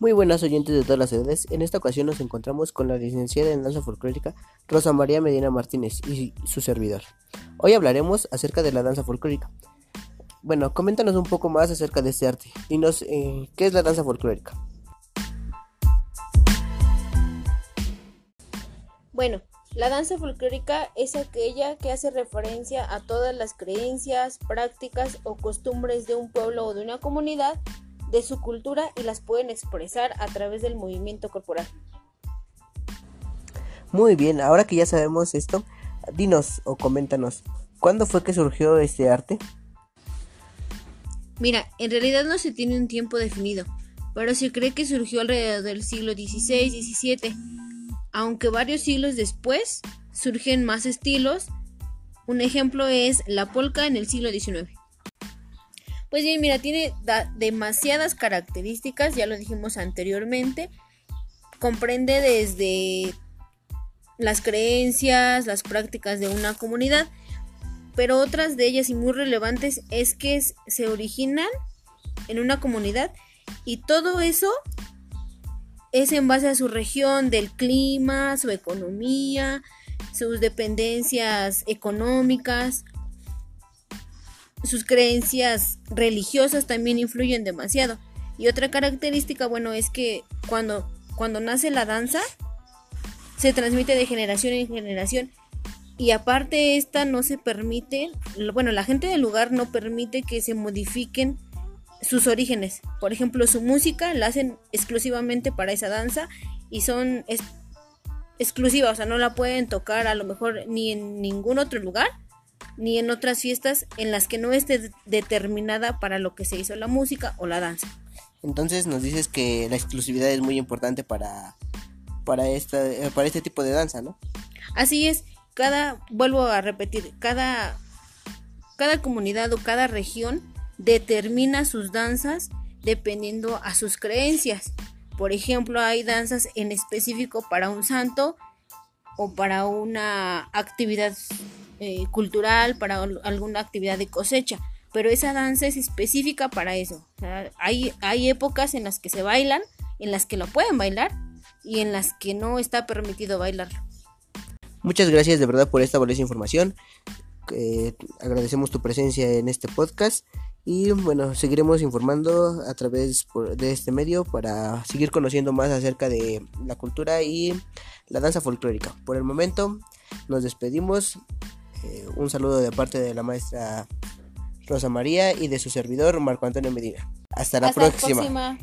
Muy buenas oyentes de todas las edades. En esta ocasión nos encontramos con la licenciada en danza folclórica Rosa María Medina Martínez y su servidor. Hoy hablaremos acerca de la danza folclórica. Bueno, coméntanos un poco más acerca de este arte. Dinos, eh, ¿qué es la danza folclórica? Bueno, la danza folclórica es aquella que hace referencia a todas las creencias, prácticas o costumbres de un pueblo o de una comunidad de su cultura y las pueden expresar a través del movimiento corporal. Muy bien, ahora que ya sabemos esto, dinos o coméntanos, ¿cuándo fue que surgió este arte? Mira, en realidad no se tiene un tiempo definido, pero se cree que surgió alrededor del siglo XVI-XVII, aunque varios siglos después surgen más estilos. Un ejemplo es la polka en el siglo XIX. Pues bien, mira, tiene demasiadas características, ya lo dijimos anteriormente. Comprende desde las creencias, las prácticas de una comunidad, pero otras de ellas y muy relevantes es que se originan en una comunidad y todo eso es en base a su región, del clima, su economía, sus dependencias económicas, sus creencias religiosas también influyen demasiado. Y otra característica, bueno, es que cuando, cuando nace la danza, se transmite de generación en generación. Y aparte esta no se permite, bueno, la gente del lugar no permite que se modifiquen sus orígenes. Por ejemplo, su música la hacen exclusivamente para esa danza y son exclusivas, o sea, no la pueden tocar a lo mejor ni en ningún otro lugar ni en otras fiestas en las que no esté determinada para lo que se hizo la música o la danza. Entonces nos dices que la exclusividad es muy importante para, para, esta, para este tipo de danza, ¿no? Así es, cada, vuelvo a repetir, cada, cada comunidad o cada región determina sus danzas dependiendo a sus creencias. Por ejemplo, hay danzas en específico para un santo o para una actividad eh, cultural, para alguna actividad de cosecha, pero esa danza es específica para eso. hay, hay épocas en las que se bailan, en las que lo pueden bailar y en las que no está permitido bailarlo. Muchas gracias de verdad por esta valiosa información. agradecemos tu presencia en este podcast y bueno, seguiremos informando a través de este medio para seguir conociendo más acerca de la cultura y la danza folclórica. Por el momento nos despedimos. Eh, un saludo de parte de la maestra Rosa María y de su servidor Marco Antonio Medina. Hasta la próxima.